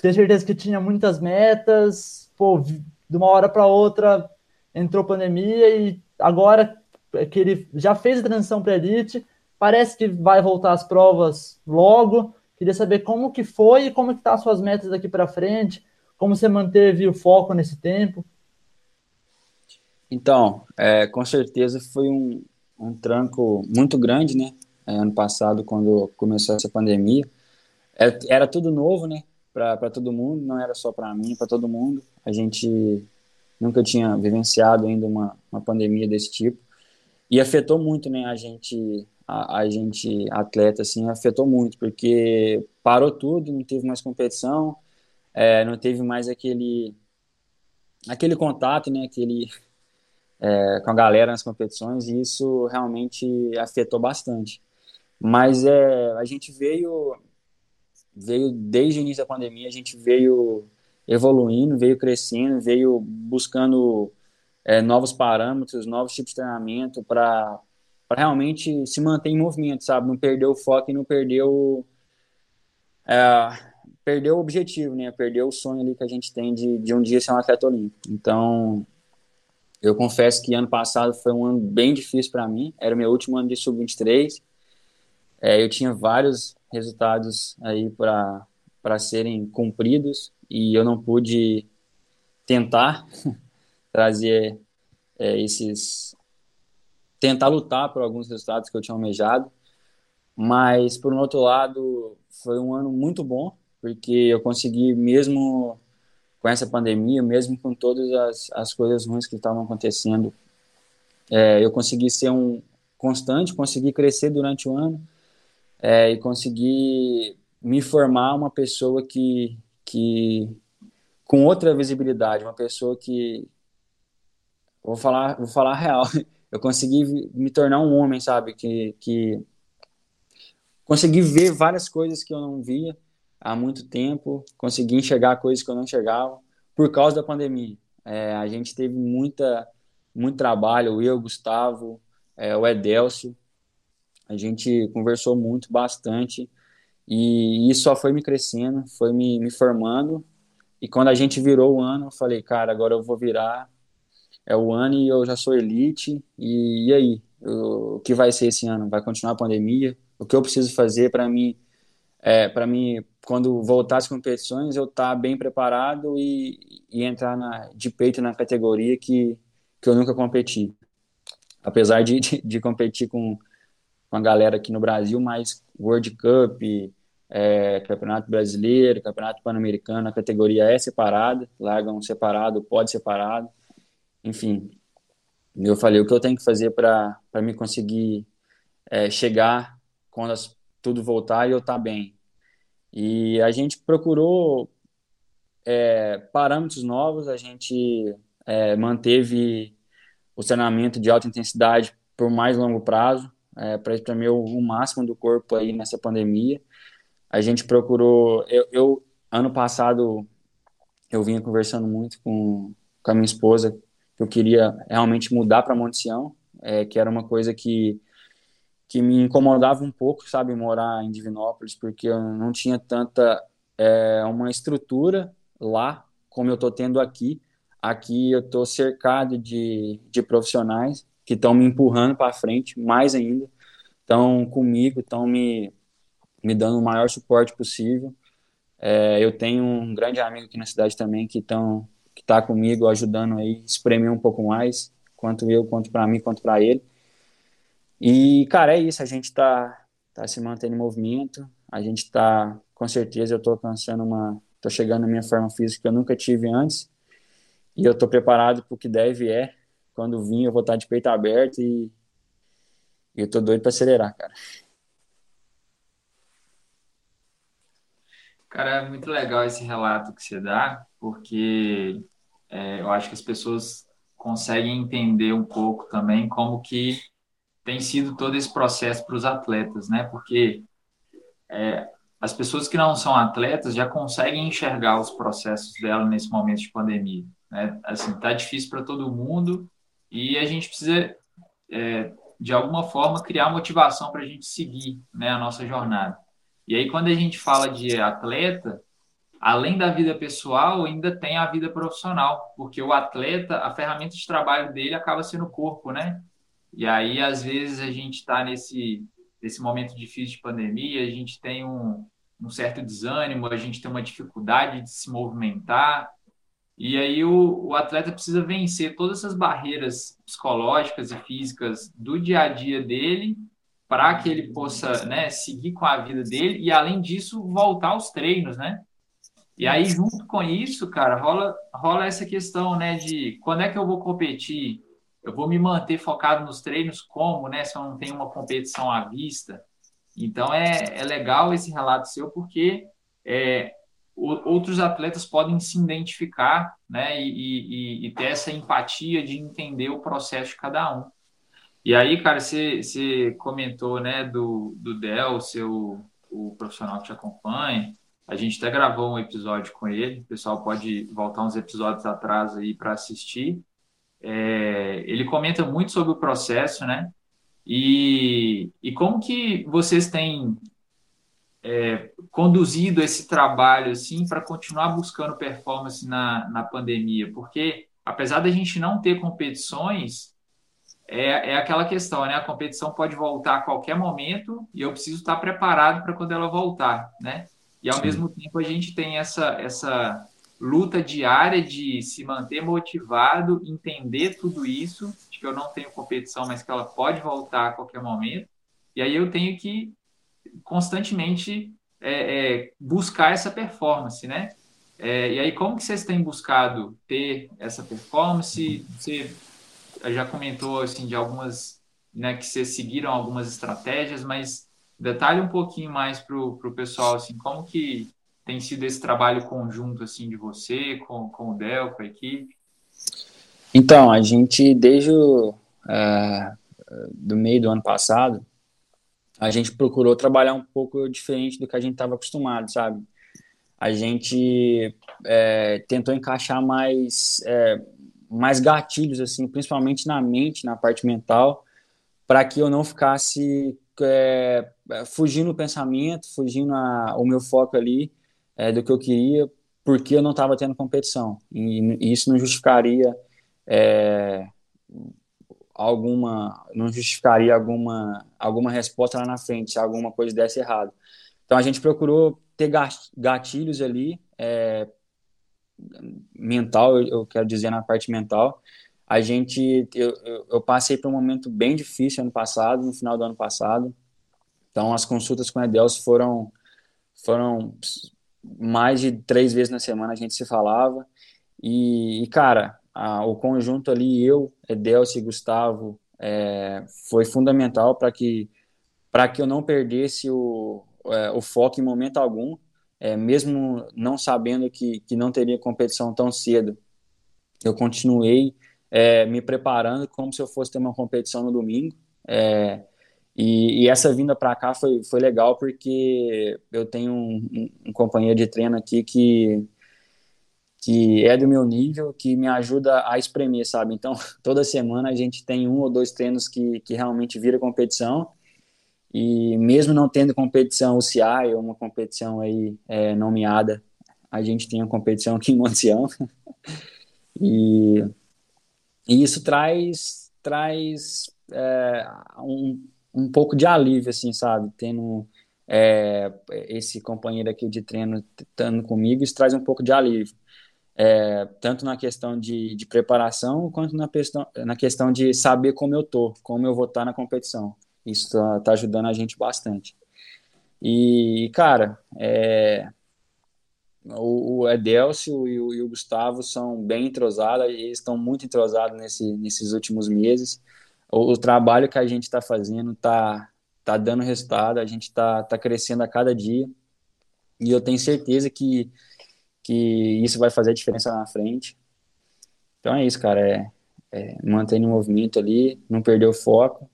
tenho certeza que tinha muitas metas, pô, de uma hora para outra entrou pandemia e agora que ele já fez a transição para elite, parece que vai voltar às provas logo. Queria saber como que foi e como que tá as suas metas daqui para frente, como você manteve o foco nesse tempo. Então, é, com certeza foi um, um tranco muito grande, né? É, ano passado, quando começou essa pandemia, era, é, era tudo novo, né? Para todo mundo, não era só para mim, para todo mundo. A gente nunca tinha vivenciado ainda uma, uma pandemia desse tipo e afetou muito, né? A gente a, a, gente, atleta, assim, afetou muito, porque parou tudo, não teve mais competição, é, não teve mais aquele, aquele contato, né, aquele, é, com a galera nas competições, e isso realmente afetou bastante. Mas é, a gente veio, veio desde o início da pandemia, a gente veio evoluindo, veio crescendo, veio buscando é, novos parâmetros, novos tipos de treinamento para para realmente se manter em movimento, sabe? Não perder o foco e não perder o. É, perder o objetivo, né? Perder o sonho ali que a gente tem de, de um dia ser um atleta olímpico. Então, eu confesso que ano passado foi um ano bem difícil para mim. Era o meu último ano de sub-23. É, eu tinha vários resultados aí para serem cumpridos e eu não pude tentar (laughs) trazer é, esses tentar lutar por alguns resultados que eu tinha almejado. Mas, por um outro lado, foi um ano muito bom, porque eu consegui, mesmo com essa pandemia, mesmo com todas as, as coisas ruins que estavam acontecendo, é, eu consegui ser um constante, consegui crescer durante o ano é, e consegui me formar uma pessoa que, que com outra visibilidade, uma pessoa que vou falar, vou falar real, (laughs) eu consegui me tornar um homem, sabe? Que, que consegui ver várias coisas que eu não via há muito tempo, consegui enxergar coisas que eu não enxergava por causa da pandemia. É, a gente teve muita, muito trabalho, eu, Gustavo, é, o Edelcio. A gente conversou muito, bastante, e isso só foi me crescendo, foi me, me formando. E quando a gente virou o ano, eu falei, cara, agora eu vou virar. É o ano e eu já sou elite. E, e aí? o que vai ser esse ano? Vai continuar a pandemia? O que eu preciso fazer para mim, é, para mim, quando voltar às competições, eu estar tá bem preparado e, e entrar na, de peito na categoria que, que eu nunca competi. Apesar de, de, de competir com, com a galera aqui no Brasil, mas World Cup, é, Campeonato Brasileiro, Campeonato Pan-Americano, a categoria é separada, largam separado, pode separado, enfim. Eu falei o que eu tenho que fazer para me conseguir é, chegar quando as, tudo voltar e eu estar tá bem. E a gente procurou é, parâmetros novos, a gente é, manteve o treinamento de alta intensidade por mais longo prazo, é, para espremer o, o máximo do corpo aí nessa pandemia. A gente procurou. Eu, eu, ano passado, eu vinha conversando muito com, com a minha esposa que eu queria realmente mudar para Monte Sião, é, que era uma coisa que que me incomodava um pouco, sabe, morar em Divinópolis, porque eu não tinha tanta é, uma estrutura lá como eu tô tendo aqui. Aqui eu tô cercado de, de profissionais que estão me empurrando para frente, mais ainda, estão comigo, estão me, me dando o maior suporte possível. É, eu tenho um grande amigo aqui na cidade também que estão que está comigo ajudando aí espremer um pouco mais, quanto eu, quanto para mim, quanto para ele. E cara, é isso, a gente está tá se mantendo em movimento, a gente está com certeza eu estou alcançando uma, estou chegando na minha forma física que eu nunca tive antes. E eu estou preparado para o que deve é. Quando vir, eu vou estar de peito aberto e, e eu tô doido para acelerar, cara. Cara, é muito legal esse relato que você dá, porque é, eu acho que as pessoas conseguem entender um pouco também como que tem sido todo esse processo para os atletas, né? Porque é, as pessoas que não são atletas já conseguem enxergar os processos dela nesse momento de pandemia. Né? Assim, tá difícil para todo mundo e a gente precisa é, de alguma forma criar motivação para a gente seguir, né, a nossa jornada. E aí, quando a gente fala de atleta, além da vida pessoal, ainda tem a vida profissional, porque o atleta, a ferramenta de trabalho dele acaba sendo o corpo, né? E aí, às vezes, a gente está nesse, nesse momento difícil de pandemia, a gente tem um, um certo desânimo, a gente tem uma dificuldade de se movimentar, e aí o, o, atleta precisa vencer todas essas barreiras psicológicas e físicas do dia a dia dele para que ele possa né, seguir com a vida dele e, além disso, voltar aos treinos, né? E aí, junto com isso, cara, rola, rola essa questão, né, de quando é que eu vou competir? Eu vou me manter focado nos treinos como, né, se eu não tenho uma competição à vista? Então, é, é legal esse relato seu, porque é, outros atletas podem se identificar, né, e, e, e ter essa empatia de entender o processo de cada um. E aí, cara, você, comentou, né, do, do Del, seu o profissional que te acompanha. A gente até gravou um episódio com ele. O pessoal pode voltar uns episódios atrás aí para assistir. É, ele comenta muito sobre o processo, né? E, e como que vocês têm é, conduzido esse trabalho assim para continuar buscando performance na, na pandemia? Porque apesar da gente não ter competições, é, é aquela questão, né? A competição pode voltar a qualquer momento e eu preciso estar preparado para quando ela voltar, né? E ao Sim. mesmo tempo a gente tem essa, essa luta diária de se manter motivado, entender tudo isso, de que eu não tenho competição, mas que ela pode voltar a qualquer momento. E aí eu tenho que constantemente é, é, buscar essa performance, né? É, e aí como que vocês têm buscado ter essa performance? Você já comentou assim de algumas, né, que vocês seguiram algumas estratégias, mas detalhe um pouquinho mais para o pessoal, assim, como que tem sido esse trabalho conjunto assim de você com, com o Del, com a equipe? Então, a gente desde o uh, do meio do ano passado, a gente procurou trabalhar um pouco diferente do que a gente estava acostumado, sabe? A gente é, tentou encaixar mais é, mais gatilhos, assim, principalmente na mente, na parte mental, para que eu não ficasse é, fugindo o pensamento, fugindo a, o meu foco ali é, do que eu queria, porque eu não estava tendo competição. E, e, isso não justificaria é, alguma, não justificaria alguma, alguma resposta lá na frente, se alguma coisa desse errado. Então a gente procurou ter gatilhos ali, é, mental, eu quero dizer na parte mental. A gente, eu, eu passei por um momento bem difícil ano passado, no final do ano passado. Então as consultas com a Edelcio foram, foram mais de três vezes na semana a gente se falava. E, e cara, a, o conjunto ali, eu, Edelcio e Gustavo, é, foi fundamental para que, que eu não perdesse o, é, o foco em momento algum, é, mesmo não sabendo que, que não teria competição tão cedo. Eu continuei é, me preparando como se eu fosse ter uma competição no domingo. É, e, e, essa vinda para cá foi, foi legal porque eu tenho um, um, companheiro de treino aqui que que é do meu nível, que me ajuda a espremer, sabe? Então, (laughs) toda semana a gente tem um ou dois treinos que, que realmente vira competição, e mesmo não tendo competição UCI ou uma competição aí é, nomeada, a gente tem uma competição aqui em Montseão, (laughs) e, e, isso traz, traz é, um, um pouco de alívio, assim, sabe? Tendo é, esse companheiro aqui de treino estando comigo, isso traz um pouco de alívio é, tanto na questão de, de preparação quanto na questão, na questão de saber como eu tô, como eu vou estar tá na competição. Isso tá, tá, ajudando a gente bastante. E, cara, é, o, o Edelcio e o, e o, Gustavo são bem entrosados, eles estão muito entrosados nesse, nesses últimos meses. O, o trabalho que a gente está fazendo está tá dando resultado, a gente está tá crescendo a cada dia. E eu tenho certeza que que isso vai fazer a diferença na frente. Então é isso, cara, é, é manter o movimento ali, não perder o foco.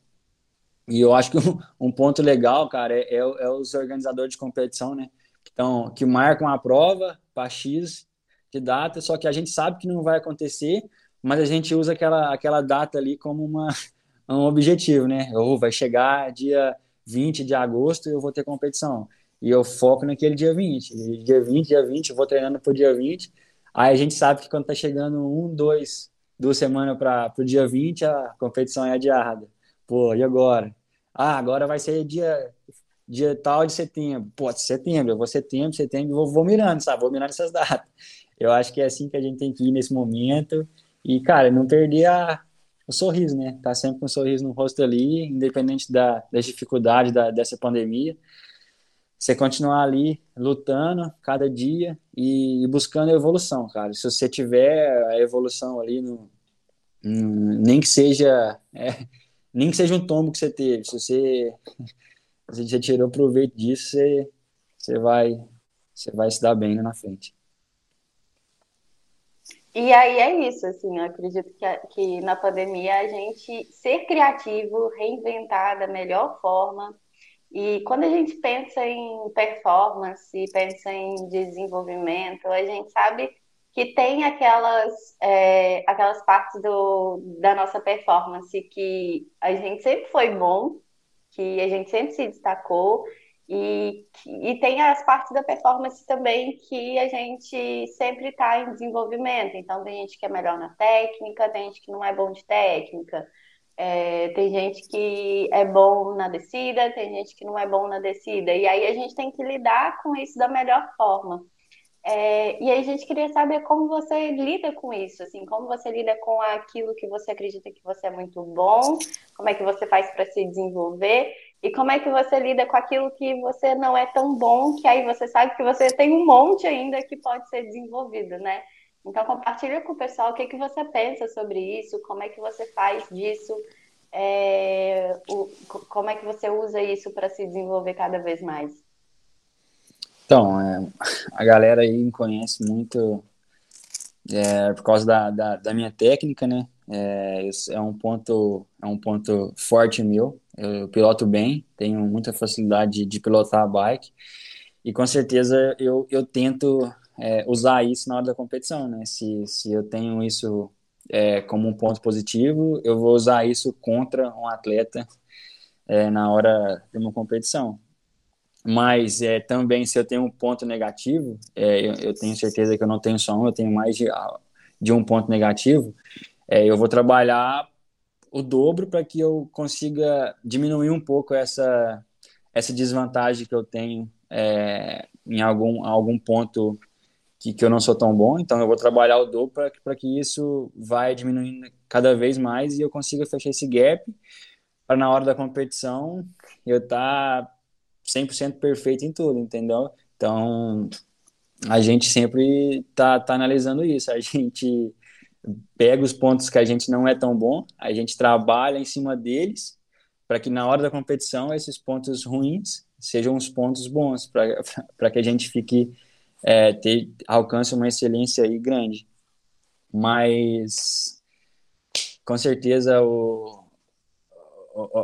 E eu acho que um, (laughs) um ponto legal, cara, é, é, é, os organizadores de competição, né? Então, que marcam a prova para X de data, só que a gente sabe que não vai acontecer, mas a gente usa aquela, aquela data ali como uma, (laughs) um objetivo, né? Ou vai chegar dia 20 de agosto e eu vou ter competição e eu foco naquele dia 20. E dia 20, dia 20, eu vou treinando pro dia 20. Aí a gente sabe que quando tá chegando um, dois, duas semanas para o dia 20, a competição é adiada. Pô, e agora? Ah, agora vai ser dia, dia tal de setembro. Pô, setembro, eu vou setembro, setembro, vou, vou mirando, sabe? Vou mirando essas (laughs) datas. Eu acho que é assim que a gente tem que ir nesse momento. E, cara, não perder a, o sorriso, né? Tá sempre com um sorriso no rosto ali, independente da, das dificuldades da, dessa pandemia você continuar ali lutando cada dia e, buscando a evolução, cara. Se você tiver a evolução ali no, no nem que seja é, nem que seja um tombo que você teve, se você (laughs) se você tirou proveito disso, você, você vai você vai se dar bem na frente. E aí é isso, assim, eu acredito que, que na pandemia a gente ser criativo, reinventar da melhor forma, e quando a gente pensa em performance, pensa em desenvolvimento, a gente sabe que tem aquelas, é, aquelas partes do, da nossa performance que a gente sempre foi bom, que a gente sempre se destacou, e, e tem as partes da performance também que a gente sempre está em desenvolvimento. Então, tem gente que é melhor na técnica, tem gente que não é bom de técnica. É, tem gente que é bom na descida, tem gente que não é bom na descida. E aí a gente tem que lidar com isso da melhor forma. É, e aí a gente queria saber como você lida com isso, assim, como você lida com aquilo que você acredita que você é muito bom, como é que você faz para se desenvolver e como é que você lida com aquilo que você não é tão bom, que aí você sabe que você tem um monte ainda que pode ser desenvolvido, né? Então, compartilha com o pessoal o que, que você pensa sobre isso, como é que você faz disso, é, o, como é que você usa isso para se desenvolver cada vez mais. Então, é, a galera aí me conhece muito é, por causa da, da, da, minha técnica, né? É, é, um ponto, é um ponto forte meu. Eu piloto bem, tenho muita facilidade de, de pilotar a bike e com certeza eu, eu tento é, usar isso na hora da competição, né? Se, se eu tenho isso é, como um ponto positivo, eu vou usar isso contra um atleta é, na hora de uma competição. Mas é, também, se eu tenho um ponto negativo, é, eu, eu, tenho certeza que eu não tenho só um, eu tenho mais de, de um ponto negativo, é, eu vou trabalhar o dobro para que eu consiga diminuir um pouco essa, essa desvantagem que eu tenho é, em algum, algum ponto que, que eu não sou tão bom. Então, eu vou trabalhar o dobro para que isso vai diminuindo cada vez mais e eu consiga fechar esse gap para na hora da competição eu estar tá 100% perfeito em tudo, entendeu? Então, a gente sempre tá, tá analisando isso. A (laughs) gente pega os pontos que a gente não é tão bom, a gente trabalha em cima deles para que na hora da competição esses pontos ruins sejam os pontos bons, para (laughs) que a gente fique é, ter, alcance uma excelência aí grande. Mas com certeza o,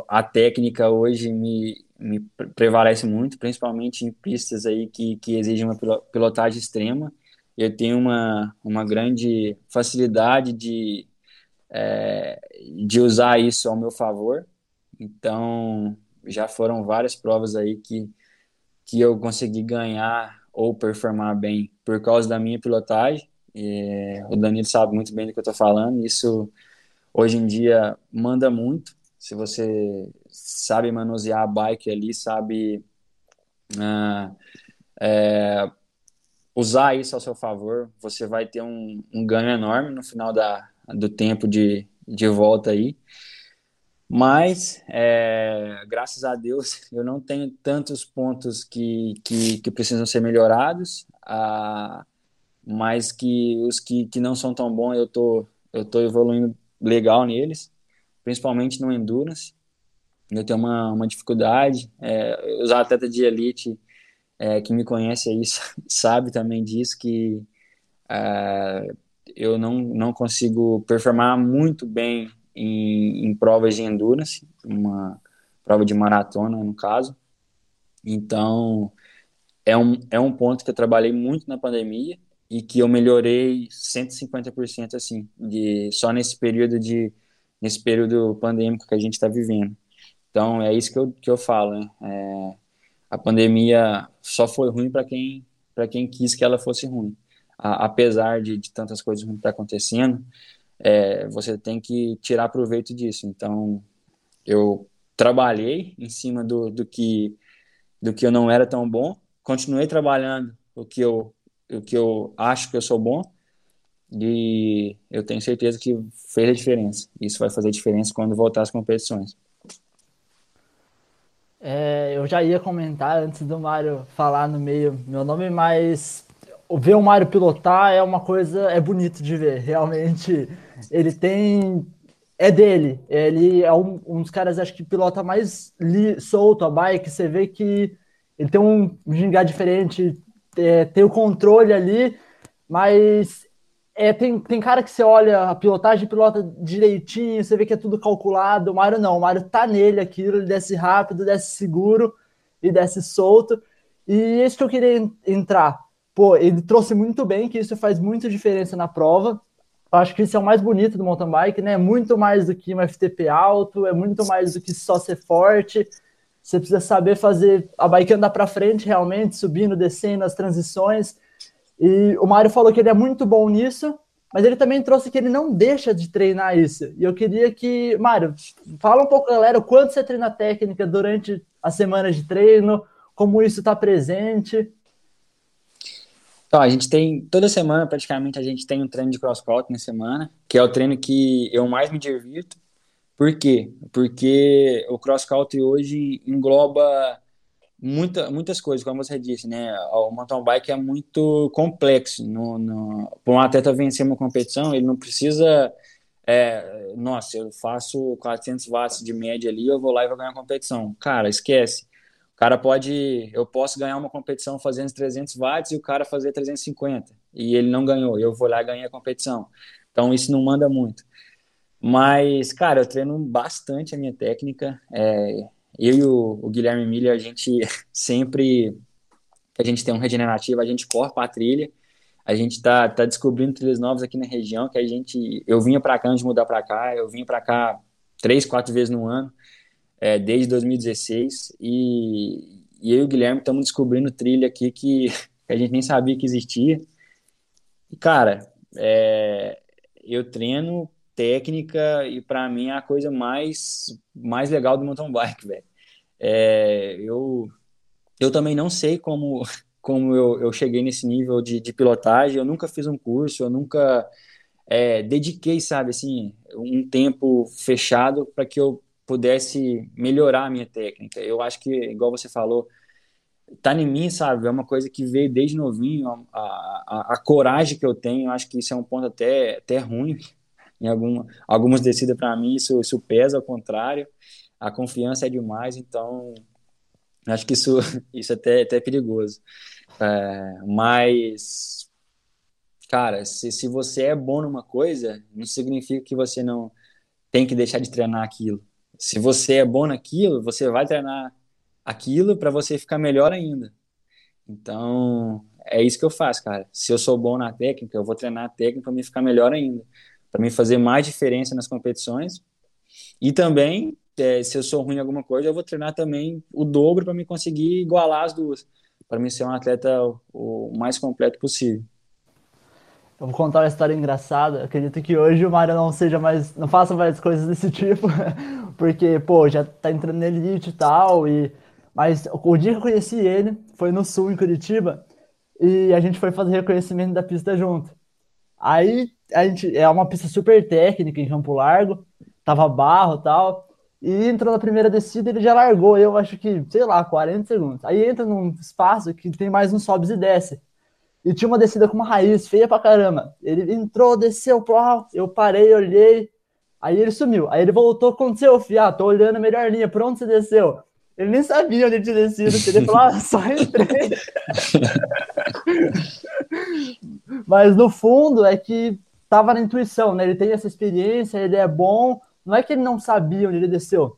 a técnica hoje me, me prevalece muito, principalmente em pistas aí que, que exigem uma pilotagem extrema. Eu tenho uma, uma grande facilidade de, é, de usar isso ao meu favor. Então, já foram várias provas aí que, que eu consegui ganhar ou performar bem por causa da minha pilotagem. E, o Danilo sabe muito bem do que eu estou falando. Isso, hoje em dia, manda muito. Se você sabe manusear a bike ali, sabe uh, é, usar isso ao seu favor, você vai ter um, um ganho enorme no final da, do tempo de, de volta aí. Mas, é, graças a Deus, (laughs) eu não tenho tantos pontos que, que, que precisam ser melhorados, ah, mas que os que, que não são tão bons eu tô, eu tô evoluindo legal neles, principalmente no Endurance eu tenho uma, uma dificuldade. É, os atletas de elite é, que me conhecem aí (laughs) sabe também disso, que é, eu não, não consigo performar muito bem em, em provas de endurance, uma prova de maratona, no caso. Então, é um, é um ponto que eu trabalhei muito na pandemia e que eu melhorei 150% assim, de, só nesse período de nesse período pandêmico que a gente está vivendo. Então, é isso que eu, que eu falo, né? É, a pandemia só foi ruim para quem, quem quis que ela fosse ruim. A, apesar de, de tantas coisas ruins estar tá acontecendo, é, você tem que tirar proveito disso. Então, eu trabalhei em cima do, do, que, do que eu não era tão bom, continuei trabalhando o que eu, o que eu acho que eu sou bom, e eu tenho certeza que fez a diferença. Isso vai fazer diferença quando voltar às competições. É, eu já ia comentar antes do Mário falar no meio meu nome, mas ver o Mário pilotar é uma coisa, é bonito de ver. Realmente, ele tem. É dele. Ele é um, um dos caras, acho que pilota mais li, solto a bike. Você vê que ele tem um gingar diferente, é, tem o controle ali, mas é, tem, tem cara que você olha a pilotagem, pilota direitinho, você vê que é tudo calculado. O Mário não, o Mário tá nele aquilo, ele desce rápido, desce seguro e desce solto. E isso que eu queria entrar. Pô, ele trouxe muito bem, que isso faz muita diferença na prova. Eu acho que isso é o mais bonito do mountain bike, né? É muito mais do que um FTP alto, é muito mais do que só ser forte. Você precisa saber fazer a bike andar para frente realmente, subindo, descendo as transições. E o Mário falou que ele é muito bom nisso, mas ele também trouxe que ele não deixa de treinar isso. E eu queria que, Mário, fala um pouco, galera, o quanto você treina técnica durante as semanas de treino, como isso está presente. Então, a gente tem, toda semana praticamente, a gente tem um treino de cross-country na semana, que é o treino que eu mais me divirto. Por quê? Porque o cross-country hoje engloba muita, muitas coisas, como você disse, né? O mountain bike é muito complexo. No, no, para um atleta vencer uma competição, ele não precisa. É, nossa, eu faço 400 watts de média ali, eu vou lá e vou ganhar a competição. Cara, esquece. O cara pode, eu posso ganhar uma competição fazendo 300 watts e o cara fazer 350 e ele não ganhou. Eu vou lá e ganhei a competição. Então isso não manda muito. Mas, cara, eu treino bastante a minha técnica. É, eu e o, o Guilherme Miller, a gente (laughs) sempre a gente tem um regenerativo, a gente para a trilha, a gente tá, tá descobrindo trilhas novas aqui na região, que a gente, eu vinha para cá antes de mudar para cá, eu vinha para cá três, quatro vezes no ano, é, desde 2016, e, e eu e o Guilherme estamos descobrindo trilha aqui que, que, a gente nem sabia que existia. E, cara, é, eu treino técnica e para mim é a coisa mais, mais legal do mountain bike, velho. É, eu, eu também não sei como, (laughs) como eu, eu cheguei nesse nível de, de pilotagem, eu nunca fiz um curso, eu nunca é, dediquei, sabe, assim, um tempo fechado para que eu pudesse melhorar a minha técnica. Eu acho que, igual você falou, tá em mim, sabe? É uma coisa que veio desde novinho, a, a, a coragem que eu tenho, eu acho que isso é um ponto até, até ruim. (laughs) Em alguma, algumas descidas, para mim, isso, isso pesa, ao contrário. A confiança é demais, então acho que isso, (laughs) isso é até, até perigoso. É, mas, cara, se, se você é bom numa coisa, não significa que você não tem que deixar de treinar aquilo. Se você é bom naquilo, você vai treinar aquilo para você ficar melhor ainda. Então, é isso que eu faço, cara. Se eu sou bom na técnica, eu vou treinar a técnica para me ficar melhor ainda, para me fazer mais diferença nas competições. E também, é, se eu sou ruim em alguma coisa, eu vou treinar também o dobro para me conseguir igualar as duas, para me ser um atleta o, o mais completo possível. Eu vou contar uma história engraçada. acredito que hoje o Mário não seja mais, não faça mais coisas desse (laughs) tipo, porque pô, já tá entrando na elite e tal e mas o dia que eu conheci ele foi no sul, em Curitiba, e a gente foi fazer reconhecimento da pista junto. Aí a gente é uma pista super técnica em Campo Largo, tava barro e tal. E entrou na primeira descida, ele já largou, eu acho que, sei lá, 40 segundos. Aí entra num espaço que tem mais um sobes e desce. E tinha uma descida com uma raiz feia pra caramba. Ele entrou, desceu, eu parei, olhei. Aí ele sumiu. Aí ele voltou, aconteceu, ah, tô olhando a melhor linha, por onde você desceu? Ele nem sabia onde ele tinha descido. Ele falou, ah, só entrei. (laughs) Mas no fundo é que tava na intuição, né? Ele tem essa experiência, ele é bom. Não é que ele não sabia onde ele desceu,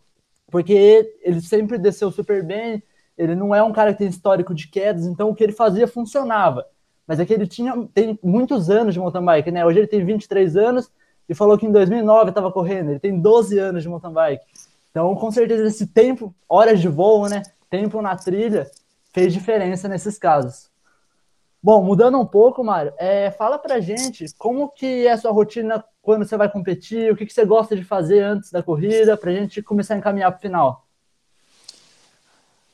porque ele sempre desceu super bem. Ele não é um cara que tem histórico de quedas, então o que ele fazia funcionava. Mas é que ele tinha tem muitos anos de mountain bike, né? Hoje ele tem 23 anos e falou que em 2009 estava correndo. Ele tem 12 anos de mountain bike. Então, com certeza, esse tempo, horas de voo, né? Tempo na trilha, fez diferença nesses casos. Bom, mudando um pouco, Mário, é, fala pra gente como que é a sua rotina quando você vai competir, o que, que você gosta de fazer antes da corrida, pra gente começar a encaminhar pro final.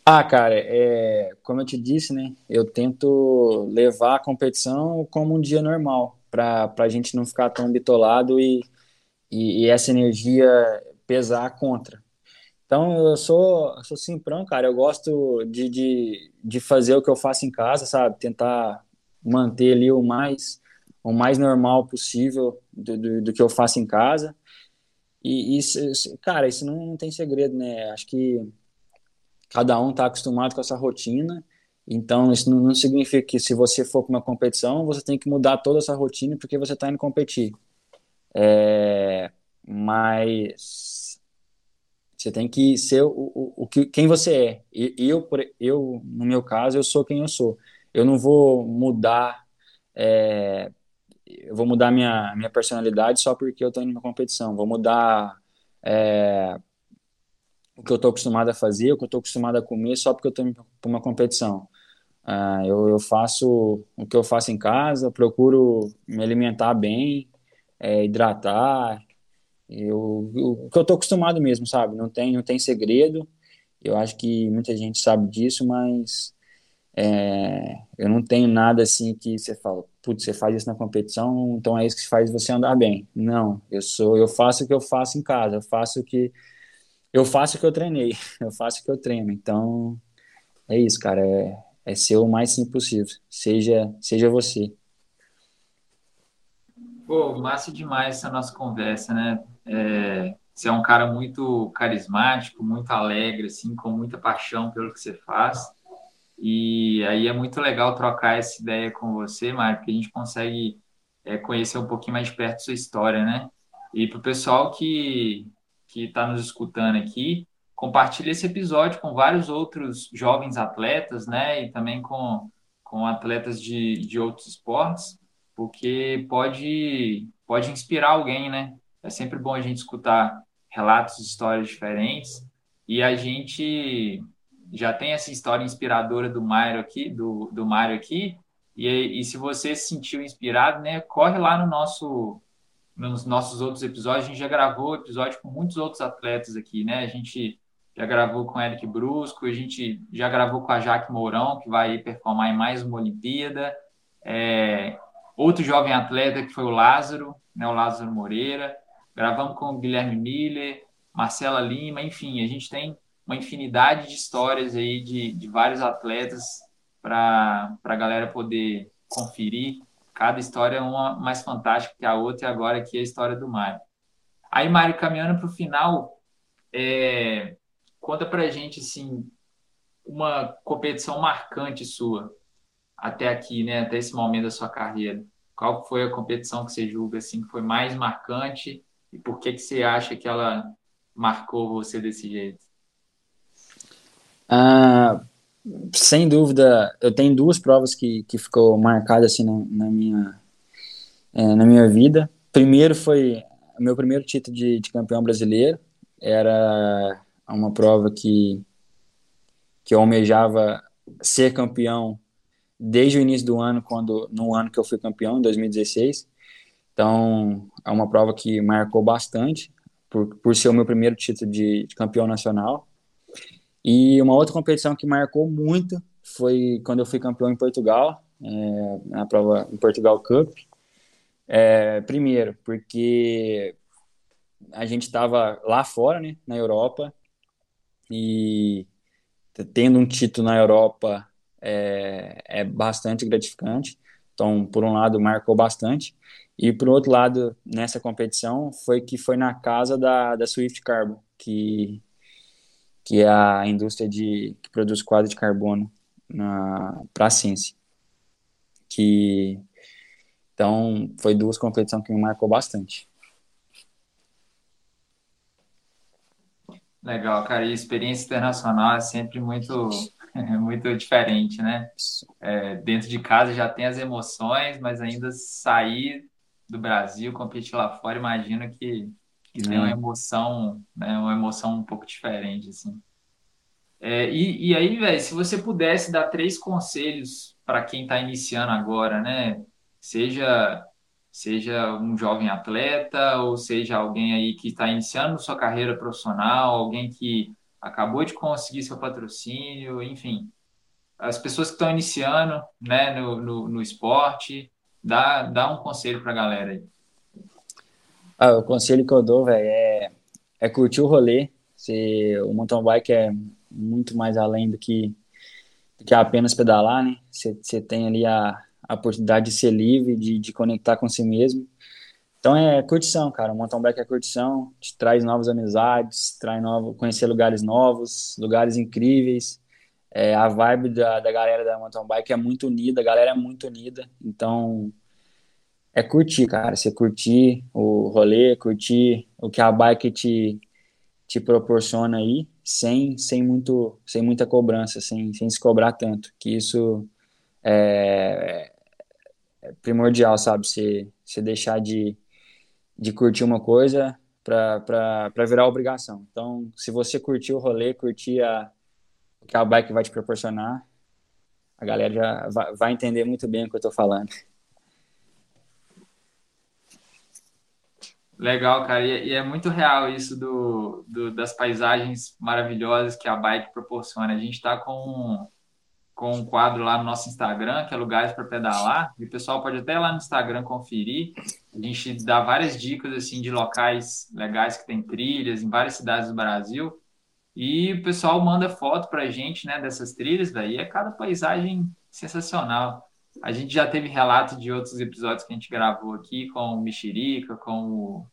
Ah, cara, é, como eu te disse, né, eu tento levar a competição como um dia normal, para a gente não ficar tão bitolado e, e, e essa energia pesar contra. Então, eu sou, sou simprão, cara. Eu gosto de, de, de fazer o que eu faço em casa, sabe? Tentar manter ali o mais, o mais normal possível do, do, do que eu faço em casa. E isso, cara, isso não, tem segredo, né? Acho que cada um está acostumado com essa rotina. Então, isso não, não, significa que se você for para uma competição, você tem que mudar toda essa rotina porque você está indo competir. É, mas você tem que ser o, o, o que, quem você é. E eu, eu, no meu caso, eu sou quem eu sou. Eu não vou mudar, é, eu vou mudar minha, minha personalidade só porque eu estou indo numa competição. Vou mudar é, o que eu estou acostumado a fazer, o que eu estou acostumado a comer só porque eu estou indo para uma competição. Uh, eu, eu, faço o que eu faço em casa, procuro me alimentar bem, é, hidratar, eu, o que eu tô acostumado mesmo, sabe? Não tem, não tem segredo. Eu acho que muita gente sabe disso, mas é, eu não tenho nada assim que você fala, putz, você faz isso na competição, então é isso que faz você andar bem. Não, eu sou, eu faço o que eu faço em casa, eu faço o que eu faço o que eu treinei, (laughs) eu faço o que eu treino. Então é isso, cara, é, é ser o mais simples possível. Seja, seja você. Pô, massa demais essa nossa conversa, né? É, você é um cara muito carismático, muito alegre, assim, com muita paixão pelo que você faz. E aí é muito legal trocar essa ideia com você, Mário, porque a gente consegue é, conhecer um pouquinho mais de perto sua história, né? E para o pessoal que está nos escutando aqui, compartilhe esse episódio com vários outros jovens atletas, né? E também com, com atletas de, de outros esportes, porque pode, pode inspirar alguém, né? É sempre bom a gente escutar relatos, histórias diferentes, e a gente já tem essa história inspiradora do Mário aqui, do, do Mário aqui, e, e se você se sentiu inspirado, né, corre lá no nosso nos nossos outros episódios, a gente já gravou episódio com muitos outros atletas aqui, né? A gente já gravou com Eric Brusco, a gente já gravou com a Jaque Mourão, que vai performar em mais uma Olimpíada. É, outro jovem atleta que foi o Lázaro, né, o Lázaro Moreira. Gravamos com o Guilherme Miller, Marcela Lima, enfim, a gente tem uma infinidade de histórias aí de, de vários atletas para a galera poder conferir. Cada história é uma mais fantástica que a outra, e agora aqui é a história do Mário. Aí, Mário, caminhando para o final, é, conta para a gente assim, uma competição marcante sua até aqui, né, até esse momento da sua carreira. Qual foi a competição que você julga assim que foi mais marcante e por que que você acha que ela marcou você desse jeito? Ah, sem dúvida, eu tenho duas provas que, que ficou marcadas assim na, na minha é, na minha vida. Primeiro foi o meu primeiro título de, de, campeão brasileiro. Era uma prova que que eu almejava ser campeão desde o início do ano, quando no ano que eu fui campeão, em 2016. Então, é uma prova que marcou bastante por, por ser o meu primeiro título de, de campeão nacional. E uma outra competição que marcou muito foi quando eu fui campeão em Portugal, é, na prova em Portugal Cup. É, primeiro, porque a gente estava lá fora, né, na Europa, e tendo um título na Europa é, é bastante gratificante. Então, por um lado, marcou bastante. E por outro lado, nessa competição, foi que foi na casa da, da Swift Carbon, que que é a indústria de que produz quadro de carbono para a ciência. Que então foi duas competições que me marcou bastante. Legal, cara. E experiência internacional é sempre muito (laughs) muito diferente, né? É, dentro de casa já tem as emoções, mas ainda sair do Brasil, competir lá fora, imagino que que tem uma emoção, né, uma emoção um pouco diferente, assim. É, e, e aí, velho, se você pudesse dar três conselhos para quem está iniciando agora, né? Seja seja um jovem atleta ou seja alguém aí que está iniciando sua carreira profissional, alguém que acabou de conseguir seu patrocínio, enfim, as pessoas que estão iniciando, né, no, no, no esporte, dá, dá um conselho para a galera aí. Ah, o conselho que eu dou, velho, é, é curtir o rolê. Se, o mountain bike é muito mais além do que, do que apenas pedalar, né? Você tem ali a, a oportunidade de ser livre, de, de conectar com si mesmo. Então é curtição, cara. O mountain bike é curtição, te traz novas amizades, traz novo, conhecer lugares novos, lugares incríveis. É, a vibe da, da galera da mountain bike é muito unida, a galera é muito unida. Então é curtir, cara. Você curtir o rolê, curtir o que a bike te, te proporciona aí, sem, sem, muito, sem muita cobrança, sem, sem se cobrar tanto. Que isso é, é primordial, sabe? Você, você deixar de, de curtir uma coisa para virar obrigação. Então, se você curtir o rolê, curtir a, o que a bike vai te proporcionar, a galera já vai, vai entender muito bem o que eu estou falando. Legal, cara. E, é muito real isso do, do, das paisagens maravilhosas que a bike proporciona. A gente está com, com um quadro lá no nosso Instagram, que é Lugares para Pedalar, e o pessoal pode até lá no Instagram conferir. A gente dá várias dicas assim de locais legais que tem trilhas em várias cidades do Brasil. E o pessoal manda foto para a gente né, dessas trilhas, daí é cada paisagem sensacional. A gente já teve relato de outros episódios que a gente gravou aqui com o Mexerica, com o,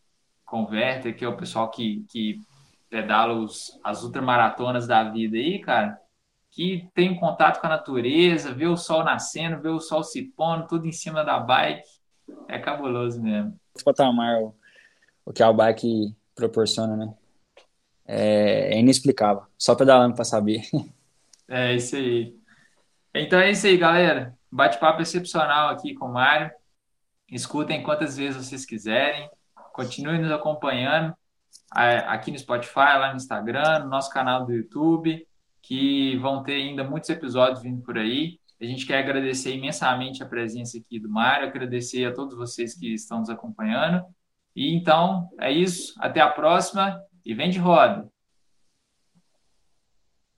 com o Werther, que é o pessoal que, que pedala os, as ultramaratonas da vida aí, cara, que tem contato com a natureza, vê o sol nascendo, vê o sol se pondo, tudo em cima da bike. É cabuloso mesmo. O patamar, o, o que a bike proporciona, né? É, é inexplicável. Só pedalando para saber. (laughs) É isso aí. Então é isso aí, galera. Bate-papo excepcional aqui com o Mário. Escutem quantas vezes vocês quiserem. Continuem nos acompanhando aqui no Spotify, lá no Instagram, no nosso canal do YouTube, que vão ter ainda muitos episódios vindo por aí. A gente quer agradecer imensamente a presença aqui do Mário, agradecer a todos vocês que estão nos acompanhando. E então, é isso. Até a próxima e vem de roda!